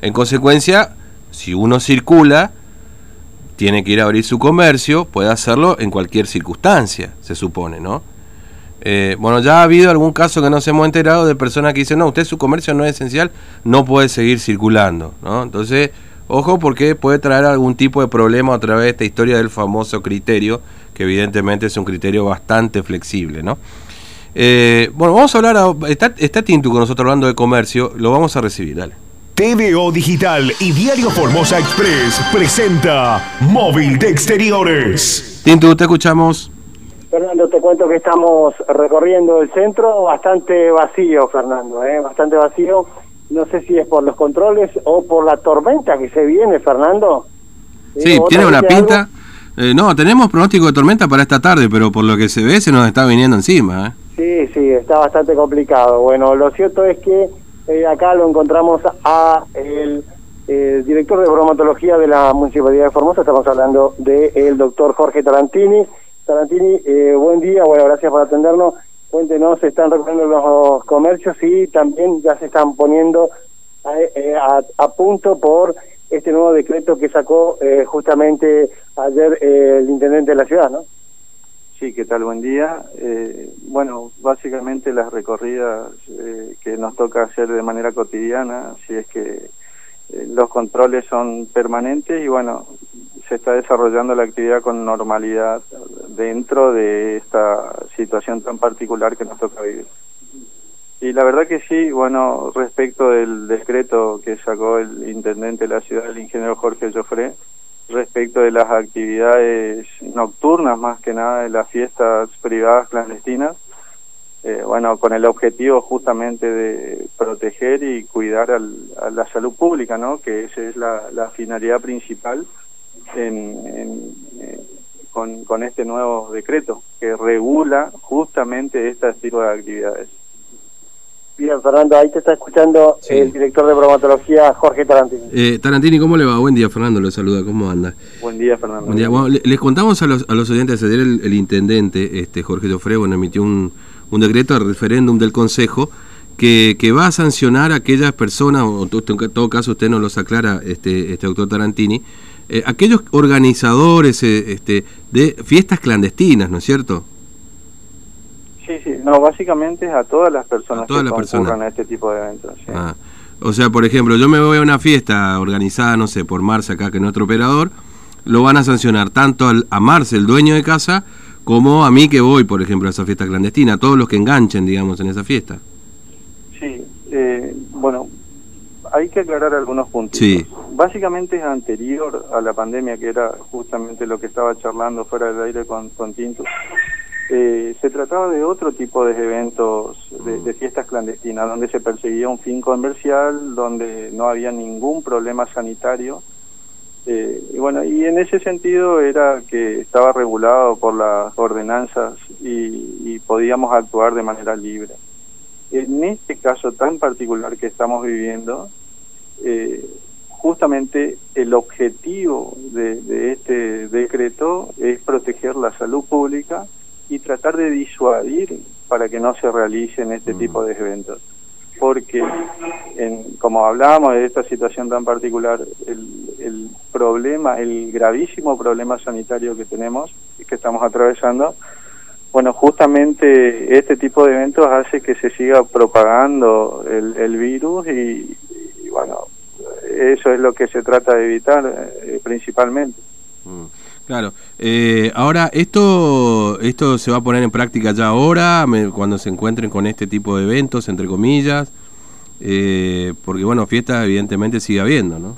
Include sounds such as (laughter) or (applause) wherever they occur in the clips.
En consecuencia, si uno circula, tiene que ir a abrir su comercio, puede hacerlo en cualquier circunstancia, se supone, ¿no? Eh, bueno, ya ha habido algún caso que nos hemos enterado de personas que dicen, no, usted su comercio no es esencial, no puede seguir circulando, ¿no? Entonces, ojo porque puede traer algún tipo de problema a través de esta historia del famoso criterio, que evidentemente es un criterio bastante flexible, ¿no? Eh, bueno, vamos a hablar, está, está Tintu con nosotros hablando de comercio, lo vamos a recibir, dale. TVO Digital y Diario Formosa Express presenta Móvil de Exteriores. Tintu, te escuchamos. Fernando, te cuento que estamos recorriendo el centro bastante vacío, Fernando, ¿eh? bastante vacío. No sé si es por los controles o por la tormenta que se viene, Fernando. Sí, tiene una pinta. Eh, no, tenemos pronóstico de tormenta para esta tarde, pero por lo que se ve se nos está viniendo encima. ¿eh? Sí, sí, está bastante complicado. Bueno, lo cierto es que eh, acá lo encontramos a el director de bromatología de la Municipalidad de Formosa. Estamos hablando del doctor Jorge Tarantini Tarantini, eh, buen día, bueno, gracias por atendernos. Cuéntenos, se están recorriendo los comercios y también ya se están poniendo a, eh, punto por este nuevo decreto que sacó eh, justamente ayer el intendente de la ciudad, ¿no? Sí, ¿qué tal? Buen día. bueno, básicamente las recorridas que nos toca hacer de manera cotidiana, si es que los controles son permanentes y bueno, se está desarrollando la actividad con normalidad dentro de esta situación tan particular que nos toca vivir. Y la verdad que sí, bueno, respecto del decreto que sacó el intendente de la ciudad, el ingeniero Jorge Joffre, respecto de las actividades nocturnas, más que nada de las fiestas privadas clandestinas, eh, bueno, con el objetivo justamente de proteger y cuidar a la salud pública, ¿no? Que esa es la finalidad principal en, eh, con, con este nuevo decreto que regula justamente este tipo de actividades. Bien, Fernando, ahí te está escuchando el director de bromatología, Jorge Tarantini. Eh, Tarantini, ¿cómo le va? Buen día, Fernando, le saluda, ¿cómo anda? Buen día, Fernando. Buen día. les contamos a los, a los oyentes, ayer el, el intendente, este Jorge Jofre, bueno, emitió un, un decreto de referéndum del Consejo que, que, va a sancionar a aquellas personas, o en todo caso usted nos los aclara, este, este doctor Tarantini, eh, aquellos organizadores eh, este, de fiestas clandestinas, ¿no es cierto? Sí, sí, no, básicamente es a todas las personas que concurran a este tipo de eventos. Ah, o sea, por ejemplo, yo me voy a una fiesta organizada, no sé, por Marce acá, que es nuestro operador, lo van a sancionar tanto a Marce, el dueño de casa, como a mí que voy, por ejemplo, a esa fiesta clandestina, a todos los que enganchen, digamos, en esa fiesta. Sí, eh, bueno, hay que aclarar algunos puntos. Básicamente es anterior a la pandemia, que era justamente lo que estaba charlando fuera del aire con, con Tinto. Eh, se trataba de otro tipo de eventos, de, fiestas clandestinas, donde se perseguía un fin comercial, donde no había ningún problema sanitario. Eh, y bueno, y en ese sentido era que estaba regulado por las ordenanzas y podíamos actuar de manera libre. En este caso tan particular que estamos viviendo, eh, justamente el objetivo de, este decreto es proteger la salud pública y tratar de disuadir para que no se realicen este mm. tipo de eventos. Porque, en, como hablábamos de esta situación tan particular, el, el problema, el gravísimo problema sanitario que tenemos y que estamos atravesando, bueno, justamente este tipo de eventos hace que se siga propagando el, virus y, bueno, eso es lo que se trata de evitar eh, principalmente. Mm, claro. Eh, ahora, ¿esto esto se va a poner en práctica ya ahora, cuando se encuentren con este tipo de eventos, entre comillas? Eh, porque, bueno, fiestas evidentemente sigue habiendo, ¿no?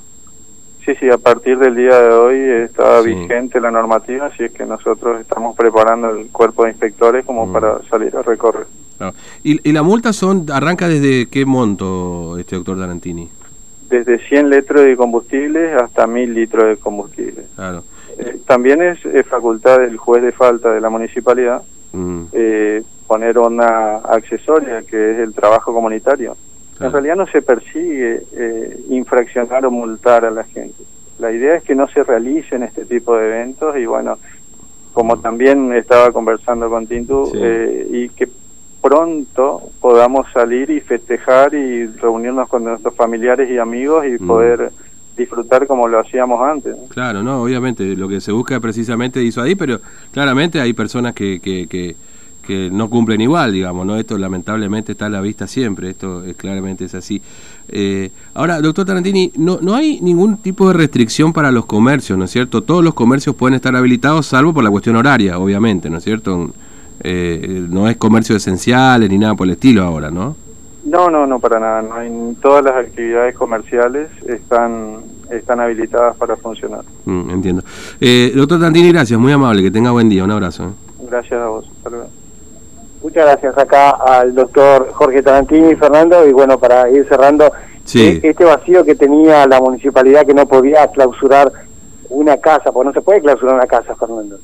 Sí, sí, a partir del día de hoy está vigente la normativa, así es que nosotros estamos preparando el cuerpo de inspectores como mm. para salir a recorrer. ¿Y, la multa son arranca desde qué monto, este doctor Tarantini? Desde 100 litros de combustible hasta 1000 litros de combustible. Claro. Eh, también es, facultad del juez de falta de la municipalidad mm. eh, poner una accesoria que es el trabajo comunitario. En realidad no se persigue eh, infraccionar o multar a la gente. La idea es que no se realicen este tipo de eventos y bueno, como también estaba conversando con Tintu, eh, y que pronto podamos salir y festejar y reunirnos con nuestros familiares y amigos y mm. poder disfrutar como lo hacíamos antes. Claro, no, obviamente, lo que se busca precisamente hizo ahí, pero claramente hay personas que, que, que, no cumplen igual, digamos, ¿no? Esto lamentablemente está a la vista siempre, esto es, claramente es así. Eh, ahora, doctor Tarantini, no, no hay ningún tipo de restricción para los comercios, ¿no es cierto? Todos los comercios pueden estar habilitados, salvo por la cuestión horaria, obviamente, ¿no es cierto? Eh, no es comercio esencial ni nada por el estilo ahora, ¿no? No, no, no, para nada. No hay, todas las actividades comerciales están están habilitadas para funcionar. Mm, entiendo. Eh, doctor Tantini, gracias, muy amable, que tenga buen día, un abrazo. ¿eh? Gracias a vos. Muchas gracias acá al doctor Jorge Tarantini, Fernando, y bueno, para ir cerrando, eh, este vacío que tenía la municipalidad que no podía clausurar una casa, porque no se puede clausurar una casa, Fernando.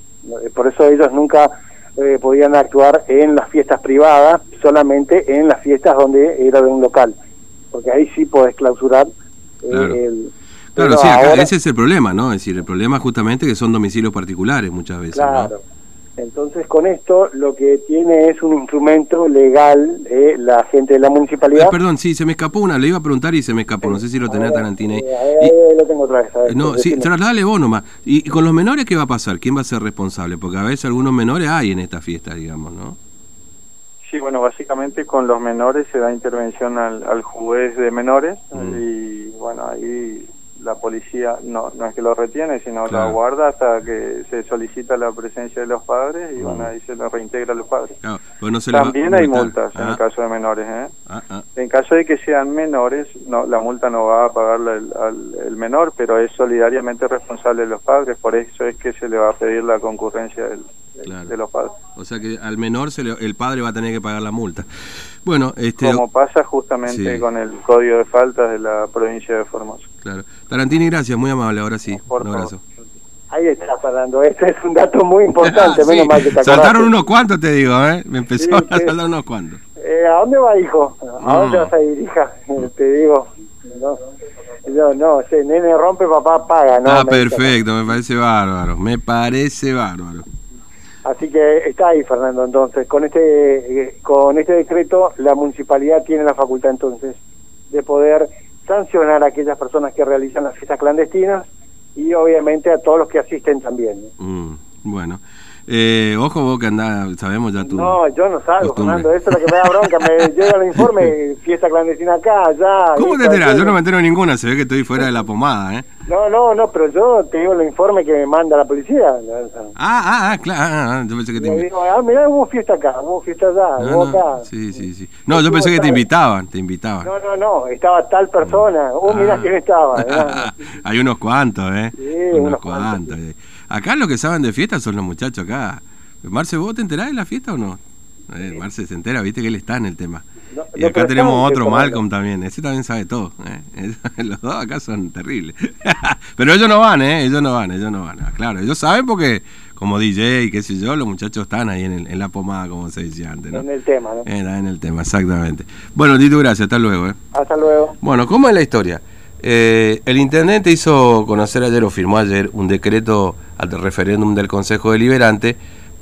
Por eso ellos nunca eh, podían actuar en las fiestas privadas, solamente en las fiestas donde era de un local, porque ahí sí podés clausurar eh, el... Claro, sí, ese es el problema, ¿no? Es decir, el problema justamente que son domicilios particulares muchas veces. Claro. Entonces, con esto lo que tiene es un instrumento legal eh, la gente de la municipalidad. Eh, perdón, sí, se me escapó una, le iba a preguntar y se me escapó, no sé si lo tenía Tarantina ahí. lo tengo otra vez. no, sí, trasladale vos nomás. ¿Y, con los menores qué va a pasar? ¿Quién va a ser responsable? Porque a veces algunos menores hay en esta fiesta, digamos, ¿no? Sí, bueno, básicamente con los menores se da intervención al, al juez de menores mm. y bueno, ahí la policía no, no es que lo retiene, sino lo guarda hasta que se solicita la presencia de los padres y bueno, ahí se lo reintegra a los padres. Pues También hay multas en el ah. caso de menores. ¿eh? Ah, ah. En caso de que sean menores, no, la multa no va a pagarla el, al, el menor, pero es solidariamente responsable de los padres, por eso es que se le va a pedir la concurrencia del, de los padres. O sea que al menor se el padre va a tener que pagar la multa. Bueno, este como pasa justamente con el código de faltas de la provincia de Formosa. Claro. Tarantini, gracias, muy amable, ahora sí. un abrazo. Ahí está, Fernando. Este es un dato muy importante, (laughs) menos mal que te Saltaron unos cuantos, te digo, ¿eh? Me empezó a saltar unos cuantos. Eh, ¿A dónde va, hijo? ¿A dónde vas a ir, hija? (laughs) te digo. No, no, no nene rompe, papá paga. ¿no? Ah, perfecto, me parece bárbaro. Me parece bárbaro. Así que está ahí, Fernando. Entonces, con este, eh, con este decreto, la municipalidad tiene la facultad entonces de poder sancionar a aquellas personas que realizan las fiestas clandestinas y obviamente a todos los que asisten también. Mm, bueno. Eh, ojo vos que andás, sabemos ya tú. No, yo no salgo, Fernando, eso es lo que me da bronca, me (laughs) llega el informe, fiesta clandestina acá, allá. ¿Cómo te enterás? Yo no me entero ninguna, se ve que estoy fuera de la pomada, ¿eh? No, no, no, pero yo te digo el informe que me manda la policía. Ah, ah, ah, claro, ah, ah, yo pensé que te digo, ah, mirá, hubo fiesta acá, hubo fiesta allá, hubo acá. Sí, sí, sí. No, yo pensé que te invitaban, te invitaban. No, no, no, estaba tal persona, oh, mirá quién estaba. (laughs) Hay unos cuantos, ¿eh? Sí, unos, cuantos. Eh. Acá lo que saben de fiesta son los muchachos acá. Marce, ¿vos te enterás de la fiesta o no? Eh, Marce se entera, viste que él está en el tema. y acá tenemos otro, Malcolm también. Ese también sabe todo. ¿eh? (laughs) Los dos acá son terribles. (laughs) Pero ellos no van, ¿eh? Ellos no van, ellos no van. Ah, claro, ellos saben porque, como DJ y qué sé yo, los muchachos están ahí en, la pomada, como se decía antes. ¿no? En el tema, ¿no? en el tema, exactamente. Bueno, Tito, gracias. Hasta luego. ¿eh? Hasta luego. Bueno, ¿cómo es la historia? Eh, el intendente hizo conocer ayer o firmó ayer un decreto al referéndum del Consejo Deliberante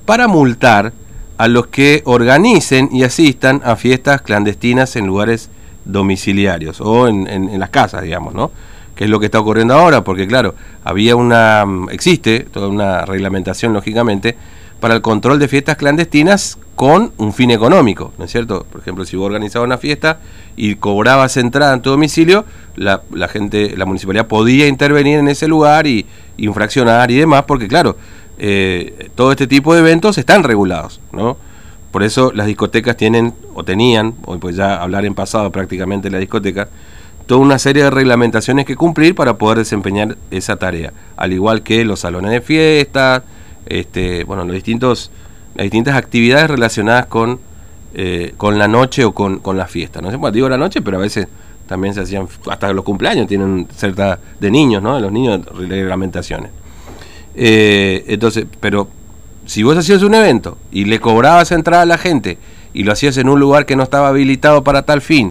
para multar a los que organicen y asistan a fiestas clandestinas en lugares domiciliarios o en, las casas, digamos, ¿no? Que es lo que está ocurriendo ahora, porque claro, había una, existe toda una reglamentación, lógicamente, para el control de fiestas clandestinas con un fin económico, ¿no es cierto? Por ejemplo, si vos organizabas una fiesta y cobrabas entrada en tu domicilio, la, la gente, la municipalidad podía intervenir en ese lugar y infraccionar y demás, porque claro, eh, todo este tipo de eventos están regulados, ¿no? Por eso las discotecas tienen, o tenían, hoy pues ya hablar en pasado prácticamente la discoteca, toda una serie de reglamentaciones que cumplir para poder desempeñar esa tarea, al igual que los salones de fiestas, este, bueno, los distintos, las distintas actividades relacionadas con, eh, con la noche o con, con la fiesta. No sé, bueno, digo la noche, pero a veces también se hacían, hasta los cumpleaños tienen cierta, de niños, ¿no? Los niños reglamentaciones. Eh, entonces, pero si vos hacías un evento y le cobrabas entrada a la gente y lo hacías en un lugar que no estaba habilitado para tal fin,